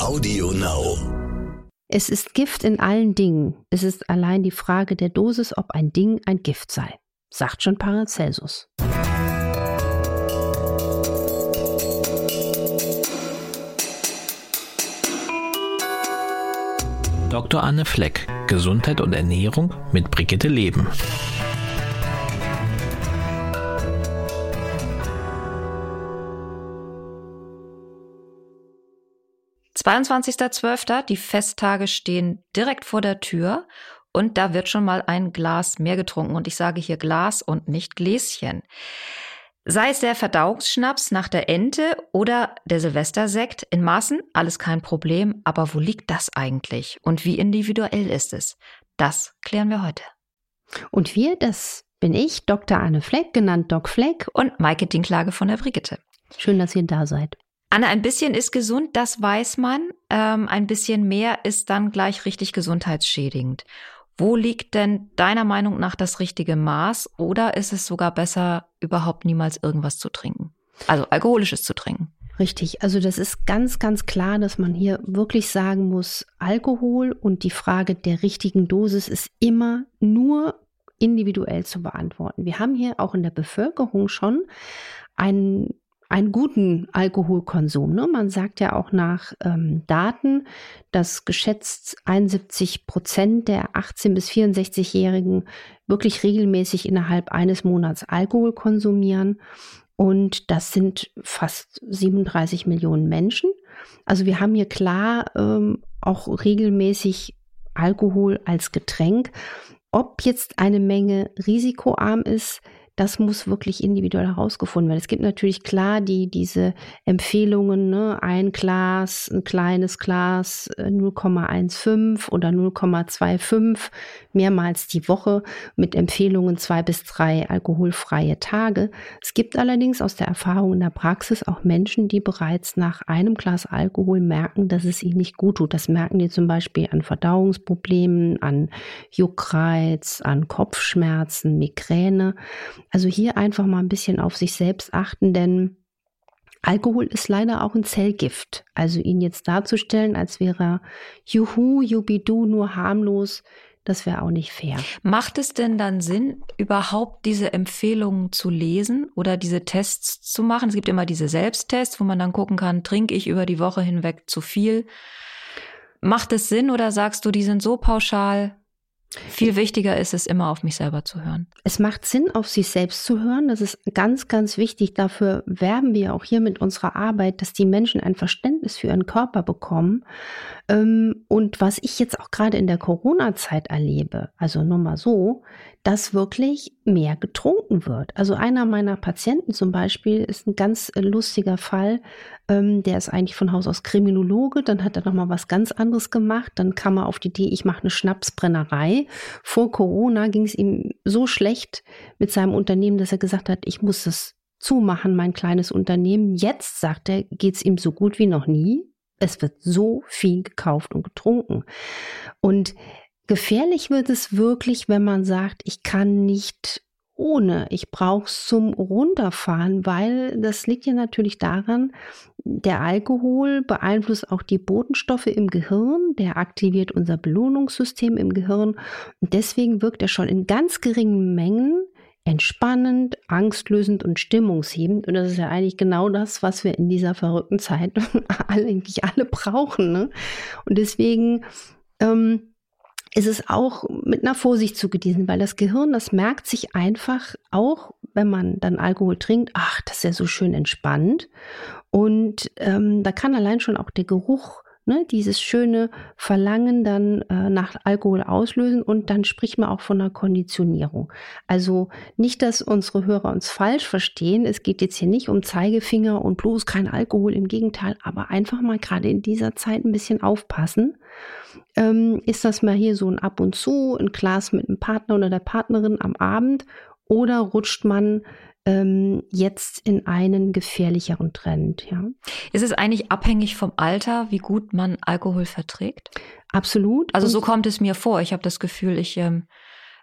Audio Now. Es ist Gift in allen Dingen. Es ist allein die Frage der Dosis, ob ein Ding ein Gift sei, sagt schon Paracelsus. Dr. Anne Fleck, Gesundheit und Ernährung mit Brigitte Leben. 22.12. Die Festtage stehen direkt vor der Tür und da wird schon mal ein Glas mehr getrunken. Und ich sage hier Glas und nicht Gläschen. Sei es der Verdauungsschnaps nach der Ente oder der Silvestersekt in Maßen, alles kein Problem. Aber wo liegt das eigentlich? Und wie individuell ist es? Das klären wir heute. Und wir, das bin ich, Dr. Anne Fleck, genannt Doc Fleck. Und Maike Dinklage von der Brigitte. Schön, dass ihr da seid. Anne, ein bisschen ist gesund, das weiß man. Ähm, ein bisschen mehr ist dann gleich richtig gesundheitsschädigend. Wo liegt denn deiner Meinung nach das richtige Maß oder ist es sogar besser, überhaupt niemals irgendwas zu trinken? Also alkoholisches zu trinken. Richtig, also das ist ganz, ganz klar, dass man hier wirklich sagen muss, Alkohol und die Frage der richtigen Dosis ist immer nur individuell zu beantworten. Wir haben hier auch in der Bevölkerung schon einen einen guten Alkoholkonsum. Ne? Man sagt ja auch nach ähm, Daten, dass geschätzt 71 Prozent der 18- bis 64-Jährigen wirklich regelmäßig innerhalb eines Monats Alkohol konsumieren. Und das sind fast 37 Millionen Menschen. Also wir haben hier klar ähm, auch regelmäßig Alkohol als Getränk. Ob jetzt eine Menge risikoarm ist, das muss wirklich individuell herausgefunden werden. Es gibt natürlich klar die, diese Empfehlungen, ne, ein Glas, ein kleines Glas 0,15 äh, oder 0,25 mehrmals die Woche mit Empfehlungen zwei bis drei alkoholfreie Tage. Es gibt allerdings aus der Erfahrung in der Praxis auch Menschen, die bereits nach einem Glas Alkohol merken, dass es ihnen nicht gut tut. Das merken die zum Beispiel an Verdauungsproblemen, an Juckreiz, an Kopfschmerzen, Migräne. Also hier einfach mal ein bisschen auf sich selbst achten, denn Alkohol ist leider auch ein Zellgift. Also ihn jetzt darzustellen, als wäre Juhu, Jubidu nur harmlos, das wäre auch nicht fair. Macht es denn dann Sinn, überhaupt diese Empfehlungen zu lesen oder diese Tests zu machen? Es gibt immer diese Selbsttests, wo man dann gucken kann, trinke ich über die Woche hinweg zu viel? Macht es Sinn oder sagst du, die sind so pauschal, viel wichtiger ist es immer auf mich selber zu hören. Es macht Sinn, auf sich selbst zu hören. Das ist ganz, ganz wichtig. Dafür werben wir auch hier mit unserer Arbeit, dass die Menschen ein Verständnis für ihren Körper bekommen. Ähm, und was ich jetzt auch gerade in der Corona-Zeit erlebe, also nur mal so, dass wirklich mehr getrunken wird. Also einer meiner Patienten zum Beispiel ist ein ganz äh, lustiger Fall. Ähm, der ist eigentlich von Haus aus Kriminologe. Dann hat er noch mal was ganz anderes gemacht. Dann kam er auf die Idee, ich mache eine Schnapsbrennerei. Vor Corona ging es ihm so schlecht mit seinem Unternehmen, dass er gesagt hat, ich muss das zumachen, mein kleines Unternehmen. Jetzt, sagt er, geht es ihm so gut wie noch nie. Es wird so viel gekauft und getrunken. Und Gefährlich wird es wirklich, wenn man sagt, ich kann nicht ohne, ich brauche es zum Runterfahren, weil das liegt ja natürlich daran, der Alkohol beeinflusst auch die Botenstoffe im Gehirn, der aktiviert unser Belohnungssystem im Gehirn und deswegen wirkt er schon in ganz geringen Mengen entspannend, angstlösend und stimmungshebend. Und das ist ja eigentlich genau das, was wir in dieser verrückten Zeit alle, eigentlich alle brauchen. Ne? Und deswegen ähm, ist es auch mit einer Vorsicht zu genießen, weil das Gehirn, das merkt sich einfach auch, wenn man dann Alkohol trinkt, ach, das ist ja so schön entspannt. Und ähm, da kann allein schon auch der Geruch ne, dieses schöne Verlangen dann äh, nach Alkohol auslösen und dann spricht man auch von einer Konditionierung. Also nicht, dass unsere Hörer uns falsch verstehen. Es geht jetzt hier nicht um Zeigefinger und bloß kein Alkohol, im Gegenteil, aber einfach mal gerade in dieser Zeit ein bisschen aufpassen ähm, ist das mal hier so ein Ab und zu, ein Glas mit dem Partner oder der Partnerin am Abend oder rutscht man ähm, jetzt in einen gefährlicheren Trend. Ja. Ist es eigentlich abhängig vom Alter, wie gut man Alkohol verträgt? Absolut. Also so kommt es mir vor. Ich habe das Gefühl, ich, ähm,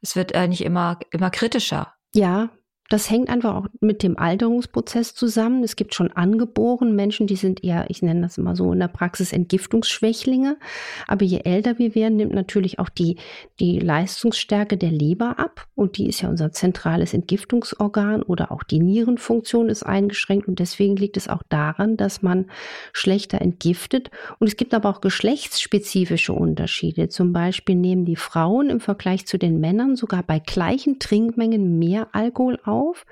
es wird eigentlich immer, immer kritischer. Ja, das hängt einfach auch mit dem Alterungsprozess zusammen. Es gibt schon angeboren Menschen, die sind eher, ich nenne das immer so in der Praxis Entgiftungsschwächlinge. Aber je älter wir werden, nimmt natürlich auch die, die Leistungsstärke der Leber ab. Und die ist ja unser zentrales Entgiftungsorgan oder auch die Nierenfunktion ist eingeschränkt. Und deswegen liegt es auch daran, dass man schlechter entgiftet. Und es gibt aber auch geschlechtsspezifische Unterschiede. Zum Beispiel nehmen die Frauen im Vergleich zu den Männern sogar bei gleichen Trinkmengen mehr Alkohol auf auf.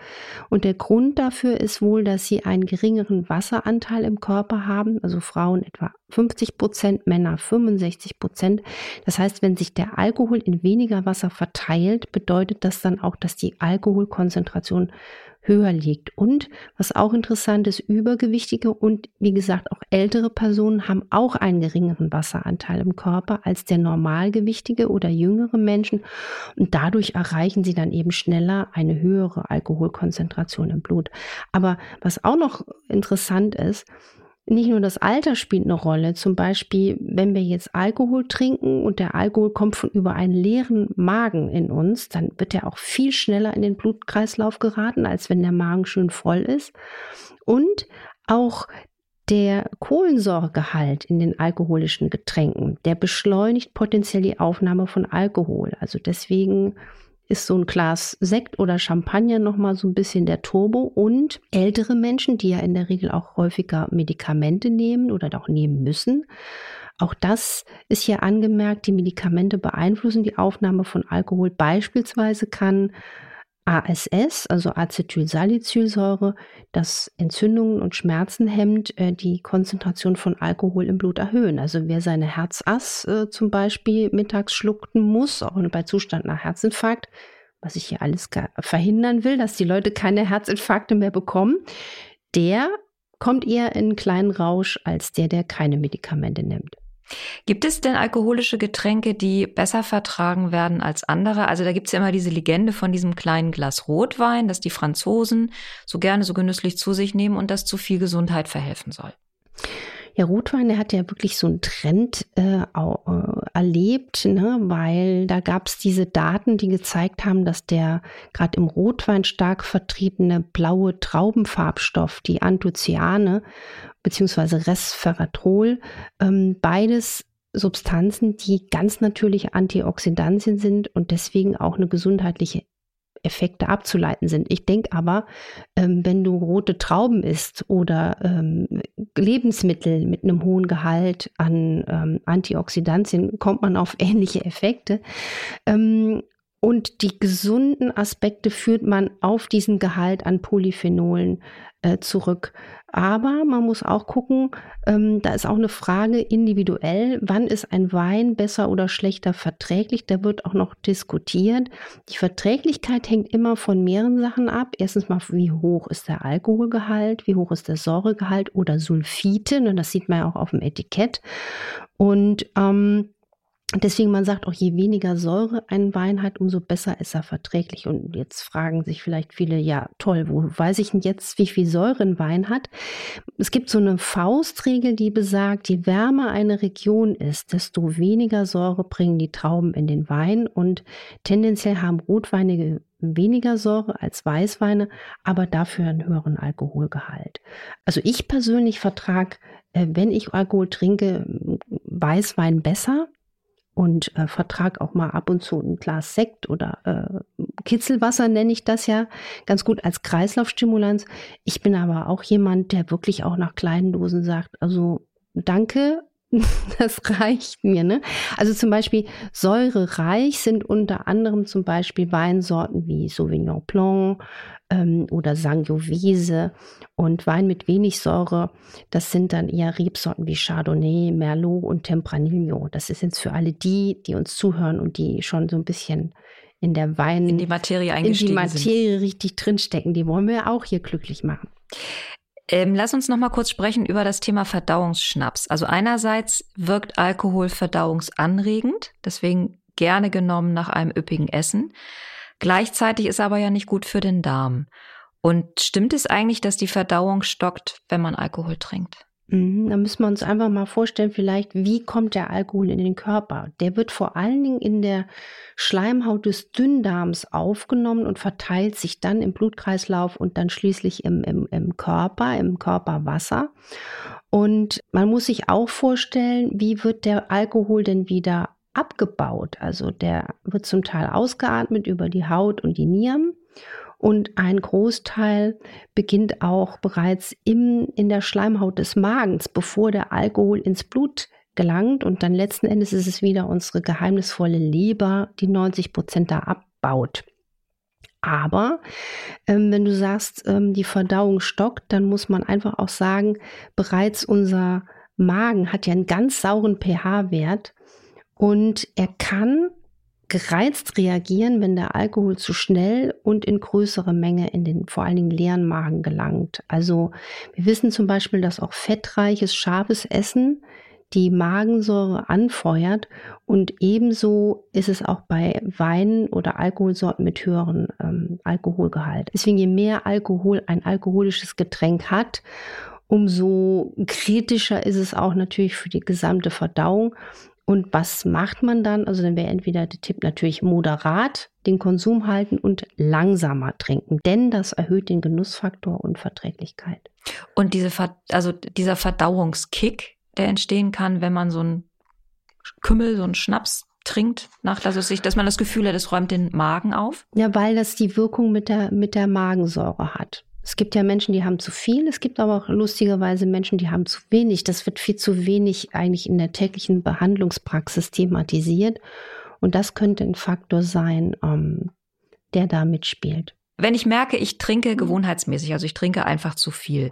Und der Grund dafür ist wohl, dass sie einen geringeren Wasseranteil im Körper haben, also Frauen etwa 50 Prozent, Männer 65 Prozent. Das heißt, wenn sich der Alkohol in weniger Wasser verteilt, bedeutet das dann auch, dass die Alkoholkonzentration höher liegt. Und was auch interessant ist, übergewichtige und wie gesagt auch ältere Personen haben auch einen geringeren Wasseranteil im Körper als der normalgewichtige oder jüngere Menschen. Und dadurch erreichen sie dann eben schneller eine höhere Alkoholkonzentration im Blut. Aber was auch noch interessant ist, nicht nur das Alter spielt eine Rolle. Zum Beispiel, wenn wir jetzt Alkohol trinken und der Alkohol kommt von über einen leeren Magen in uns, dann wird er auch viel schneller in den Blutkreislauf geraten, als wenn der Magen schön voll ist. Und auch der Kohlensäuregehalt in den alkoholischen Getränken, der beschleunigt potenziell die Aufnahme von Alkohol. Also deswegen ist so ein Glas Sekt oder Champagner nochmal so ein bisschen der Turbo. Und ältere Menschen, die ja in der Regel auch häufiger Medikamente nehmen oder auch nehmen müssen, auch das ist hier angemerkt, die Medikamente beeinflussen die Aufnahme von Alkohol. Beispielsweise kann ASS, also Acetylsalicylsäure, das Entzündungen und Schmerzen hemmt, äh, die Konzentration von Alkohol im Blut erhöhen. Also wer seine Herzass äh, zum Beispiel mittags schlucken muss, auch bei Zustand nach Herzinfarkt, was ich hier alles verhindern will, dass die Leute keine Herzinfarkte mehr bekommen, der kommt eher in einen kleinen Rausch als der, der keine Medikamente nimmt. Gibt es denn alkoholische Getränke, die besser vertragen werden als andere? Also da gibt es ja immer diese Legende von diesem kleinen Glas Rotwein, das die Franzosen so gerne so genüsslich zu sich nehmen und das zu viel Gesundheit verhelfen soll. Ja, Rotwein, der hat ja wirklich so einen Trend äh, äh, erlebt, ne? weil da gab es diese Daten, die gezeigt haben, dass der gerade im Rotwein stark vertriebene blaue Traubenfarbstoff, die Anthocyane beziehungsweise Resveratrol, ähm, beides Substanzen, die ganz natürliche Antioxidantien sind und deswegen auch eine gesundheitliche Effekte abzuleiten sind. Ich denke aber, ähm, wenn du rote Trauben isst oder ähm, Lebensmittel mit einem hohen Gehalt an ähm, Antioxidantien, kommt man auf ähnliche Effekte. Ähm, und die gesunden Aspekte führt man auf diesen Gehalt an Polyphenolen äh, zurück. Aber man muss auch gucken, ähm, da ist auch eine Frage individuell, wann ist ein Wein besser oder schlechter verträglich? Da wird auch noch diskutiert. Die Verträglichkeit hängt immer von mehreren Sachen ab. Erstens mal, wie hoch ist der Alkoholgehalt, wie hoch ist der Säuregehalt oder Sulfite, ne, das sieht man ja auch auf dem Etikett. Und ähm, Deswegen, man sagt auch, je weniger Säure ein Wein hat, umso besser ist er verträglich. Und jetzt fragen sich vielleicht viele, ja, toll, wo weiß ich denn jetzt, wie viel Säure ein Wein hat? Es gibt so eine Faustregel, die besagt, je wärmer eine Region ist, desto weniger Säure bringen die Trauben in den Wein. Und tendenziell haben Rotweine weniger Säure als Weißweine, aber dafür einen höheren Alkoholgehalt. Also ich persönlich vertrage, äh, wenn ich Alkohol trinke, Weißwein besser und äh, vertrag auch mal ab und zu ein Glas Sekt oder äh, Kitzelwasser nenne ich das ja ganz gut als Kreislaufstimulanz. Ich bin aber auch jemand, der wirklich auch nach kleinen Dosen sagt, also danke, das reicht mir. Ne? Also zum Beispiel säurereich sind unter anderem zum Beispiel Weinsorten wie Sauvignon Blanc ähm, oder Sangiovese und Wein mit wenig Säure. Das sind dann eher Rebsorten wie Chardonnay, Merlot und Tempranillo. Das ist jetzt für alle die, die uns zuhören und die schon so ein bisschen in der Wein in die Materie eingestiegen in die Materie sind. richtig drinstecken. Die wollen wir auch hier glücklich machen. Ähm, lass uns noch mal kurz sprechen über das Thema Verdauungsschnaps. Also einerseits wirkt Alkohol verdauungsanregend, deswegen gerne genommen nach einem üppigen Essen. Gleichzeitig ist aber ja nicht gut für den Darm. Und stimmt es eigentlich, dass die Verdauung stockt, wenn man Alkohol trinkt? Mhm, da müssen wir uns einfach mal vorstellen, vielleicht, wie kommt der Alkohol in den Körper? Der wird vor allen Dingen in der Schleimhaut des Dünndarms aufgenommen und verteilt sich dann im Blutkreislauf und dann schließlich im, im, im Körper, im Körperwasser. Und man muss sich auch vorstellen, wie wird der Alkohol denn wieder abgebaut? Also der wird zum Teil ausgeatmet über die Haut und die Nieren und ein Großteil beginnt auch bereits im, in der Schleimhaut des Magens, bevor der Alkohol ins Blut gelangt. Und dann letzten Endes ist es wieder unsere geheimnisvolle Leber, die 90 Prozent da abbaut. Aber ähm, wenn du sagst, ähm, die Verdauung stockt, dann muss man einfach auch sagen, bereits unser Magen hat ja einen ganz sauren pH-Wert und er kann gereizt reagieren, wenn der Alkohol zu schnell und in größere Menge in den vor allen Dingen leeren Magen gelangt. Also wir wissen zum Beispiel, dass auch fettreiches, scharfes Essen die Magensäure anfeuert und ebenso ist es auch bei Weinen oder Alkoholsorten mit höheren ähm, Alkoholgehalt. Deswegen je mehr Alkohol ein alkoholisches Getränk hat, umso kritischer ist es auch natürlich für die gesamte Verdauung und was macht man dann? Also dann wäre entweder der Tipp natürlich moderat den Konsum halten und langsamer trinken, denn das erhöht den Genussfaktor und Verträglichkeit. Und diese, also dieser Verdauungskick, der entstehen kann, wenn man so einen Kümmel, so einen Schnaps trinkt, nach, also sich, dass man das Gefühl hat, es räumt den Magen auf? Ja, weil das die Wirkung mit der, mit der Magensäure hat. Es gibt ja Menschen, die haben zu viel, es gibt aber auch lustigerweise Menschen, die haben zu wenig. Das wird viel zu wenig eigentlich in der täglichen Behandlungspraxis thematisiert. Und das könnte ein Faktor sein, ähm, der da mitspielt. Wenn ich merke, ich trinke gewohnheitsmäßig, also ich trinke einfach zu viel,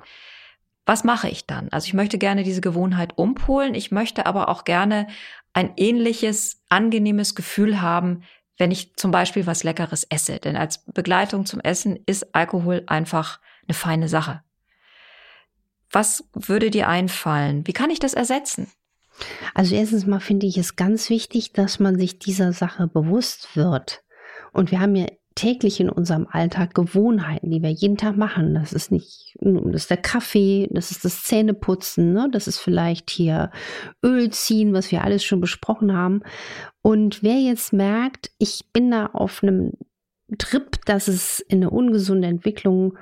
was mache ich dann? Also ich möchte gerne diese Gewohnheit umpolen, ich möchte aber auch gerne ein ähnliches, angenehmes Gefühl haben, wenn ich zum Beispiel was Leckeres esse. Denn als Begleitung zum Essen ist Alkohol einfach eine feine Sache. Was würde dir einfallen? Wie kann ich das ersetzen? Also erstens mal finde ich es ganz wichtig, dass man sich dieser Sache bewusst wird. Und wir haben ja täglich in unserem Alltag Gewohnheiten, die wir jeden Tag machen. Das ist nicht, das ist der Kaffee, das ist das Zähneputzen, ne? das ist vielleicht hier Öl ziehen, was wir alles schon besprochen haben. Und wer jetzt merkt, ich bin da auf einem Trip, dass es in eine ungesunde Entwicklung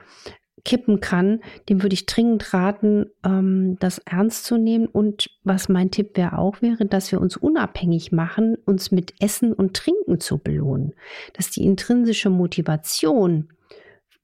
kippen kann, dem würde ich dringend raten, ähm, das ernst zu nehmen. Und was mein Tipp wäre auch wäre, dass wir uns unabhängig machen, uns mit Essen und Trinken zu belohnen. Dass die intrinsische Motivation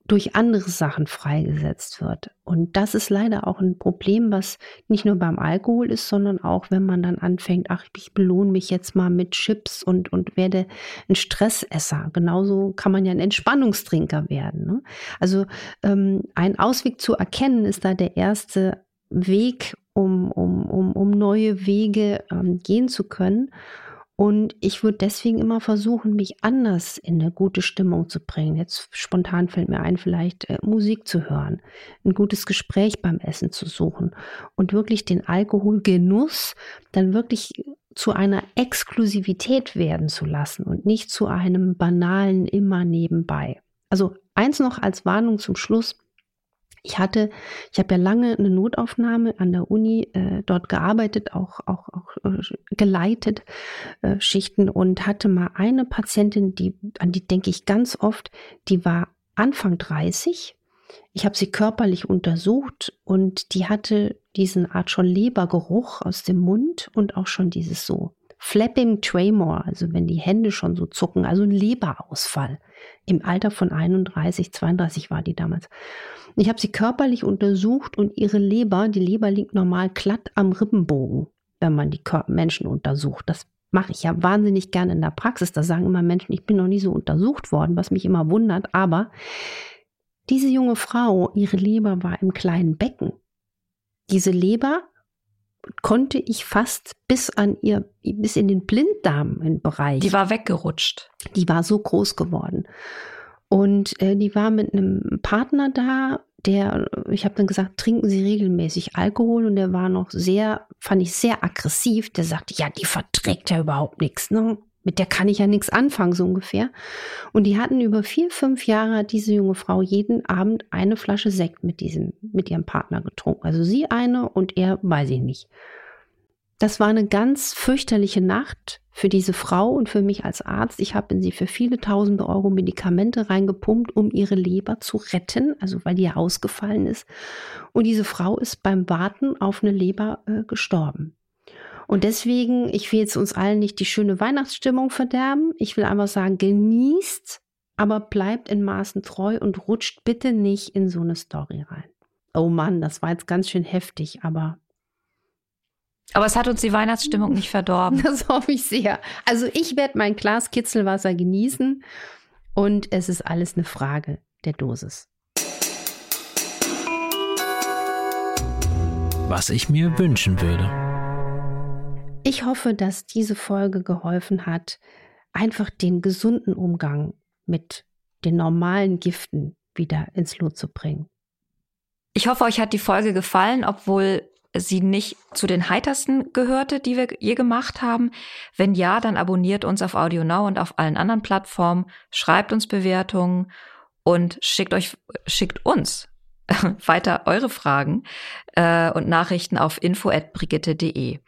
durch andere Sachen freigesetzt wird. Und das ist leider auch ein Problem, was nicht nur beim Alkohol ist, sondern auch, wenn man dann anfängt, ach, ich belohne mich jetzt mal mit Chips und, und werde ein Stressesser. Genauso kann man ja ein Entspannungstrinker werden. Ne? Also ähm, ein Ausweg zu erkennen ist da der erste Weg, um, um, um, um neue Wege ähm, gehen zu können. Und ich würde deswegen immer versuchen, mich anders in eine gute Stimmung zu bringen. Jetzt spontan fällt mir ein, vielleicht äh, Musik zu hören, ein gutes Gespräch beim Essen zu suchen und wirklich den Alkoholgenuss dann wirklich zu einer Exklusivität werden zu lassen und nicht zu einem banalen immer nebenbei. Also eins noch als Warnung zum Schluss. Ich hatte, ich habe ja lange eine Notaufnahme an der Uni äh, dort gearbeitet, auch, auch, auch äh, geleitet äh, Schichten und hatte mal eine Patientin, die, an die denke ich ganz oft, die war Anfang 30. Ich habe sie körperlich untersucht und die hatte diesen Art schon Lebergeruch aus dem Mund und auch schon dieses so Flapping Tremor, also wenn die Hände schon so zucken, also ein Leberausfall. Im Alter von 31, 32 war die damals. Ich habe sie körperlich untersucht und ihre Leber, die Leber liegt normal glatt am Rippenbogen, wenn man die Menschen untersucht. Das mache ich ja wahnsinnig gerne in der Praxis. Da sagen immer Menschen, ich bin noch nie so untersucht worden, was mich immer wundert. Aber diese junge Frau, ihre Leber war im kleinen Becken. Diese Leber konnte ich fast bis an ihr, bis in den Blinddarmbereich. Die war weggerutscht. Die war so groß geworden. Und äh, die war mit einem Partner da, der, ich habe dann gesagt, trinken Sie regelmäßig Alkohol und der war noch sehr, fand ich sehr aggressiv. Der sagte, ja, die verträgt ja überhaupt nichts. Ne? Mit der kann ich ja nichts anfangen, so ungefähr. Und die hatten über vier, fünf Jahre diese junge Frau jeden Abend eine Flasche Sekt mit diesem, mit ihrem Partner getrunken. Also sie eine und er weiß ich nicht. Das war eine ganz fürchterliche Nacht für diese Frau und für mich als Arzt. Ich habe in sie für viele tausende Euro Medikamente reingepumpt, um ihre Leber zu retten, also weil die ja ausgefallen ist. Und diese Frau ist beim Warten auf eine Leber äh, gestorben. Und deswegen, ich will jetzt uns allen nicht die schöne Weihnachtsstimmung verderben. Ich will einfach sagen, genießt, aber bleibt in Maßen treu und rutscht bitte nicht in so eine Story rein. Oh Mann, das war jetzt ganz schön heftig, aber aber es hat uns die Weihnachtsstimmung nicht verdorben. Das hoffe ich sehr. Also ich werde mein Glas Kitzelwasser genießen und es ist alles eine Frage der Dosis. Was ich mir wünschen würde. Ich hoffe, dass diese Folge geholfen hat, einfach den gesunden Umgang mit den normalen Giften wieder ins Lot zu bringen. Ich hoffe, euch hat die Folge gefallen, obwohl sie nicht zu den heitersten gehörte, die wir je gemacht haben? Wenn ja, dann abonniert uns auf AudioNow und auf allen anderen Plattformen, schreibt uns Bewertungen und schickt euch, schickt uns weiter eure Fragen äh, und Nachrichten auf info@brigitte.de.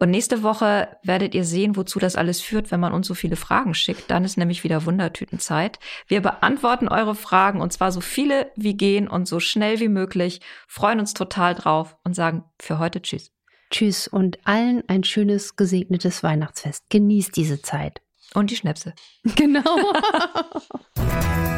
Und nächste Woche werdet ihr sehen, wozu das alles führt, wenn man uns so viele Fragen schickt. Dann ist nämlich wieder Wundertütenzeit. Wir beantworten eure Fragen und zwar so viele wie gehen und so schnell wie möglich. Freuen uns total drauf und sagen für heute Tschüss. Tschüss und allen ein schönes, gesegnetes Weihnachtsfest. Genießt diese Zeit. Und die Schnäpse. Genau.